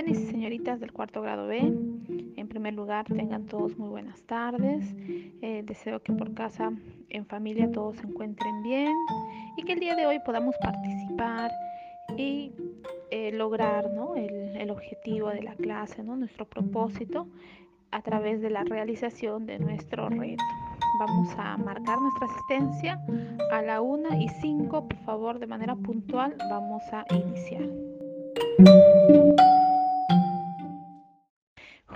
Jóvenes y señoritas del cuarto grado B, en primer lugar tengan todos muy buenas tardes. Eh, deseo que por casa, en familia, todos se encuentren bien y que el día de hoy podamos participar y eh, lograr ¿no? el, objetivo de la clase, ¿no? nuestro propósito a través de la realización de nuestro reto. Vamos a marcar nuestra asistencia a la 1 y 5, por favor, de manera puntual, vamos a iniciar.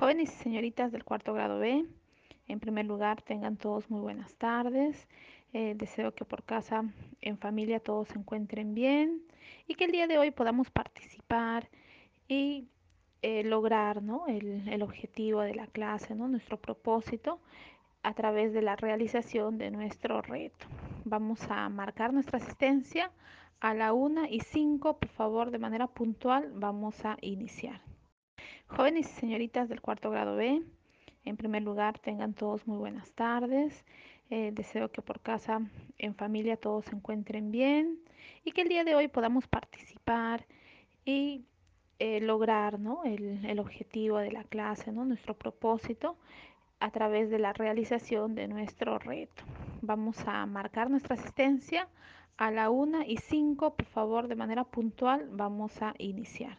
Jóvenes y señoritas del cuarto grado B, en primer lugar tengan todos muy buenas tardes. Eh, deseo que por casa, en familia, todos se encuentren bien y que el día de hoy podamos participar y eh, lograr ¿no? el, objetivo de la clase, ¿no? nuestro propósito a través de la realización de nuestro reto. Vamos a marcar nuestra asistencia a la 1 y 5, por favor, de manera puntual, vamos a iniciar. Jóvenes y señoritas del cuarto grado B, en primer lugar tengan todos muy buenas tardes. Eh, deseo que por casa, en familia, todos se encuentren bien y que el día de hoy podamos participar y eh, lograr ¿no? el, objetivo de la clase, ¿no? nuestro propósito a través de la realización de nuestro reto. Vamos a marcar nuestra asistencia a la 1 y 5, por favor, de manera puntual, vamos a iniciar.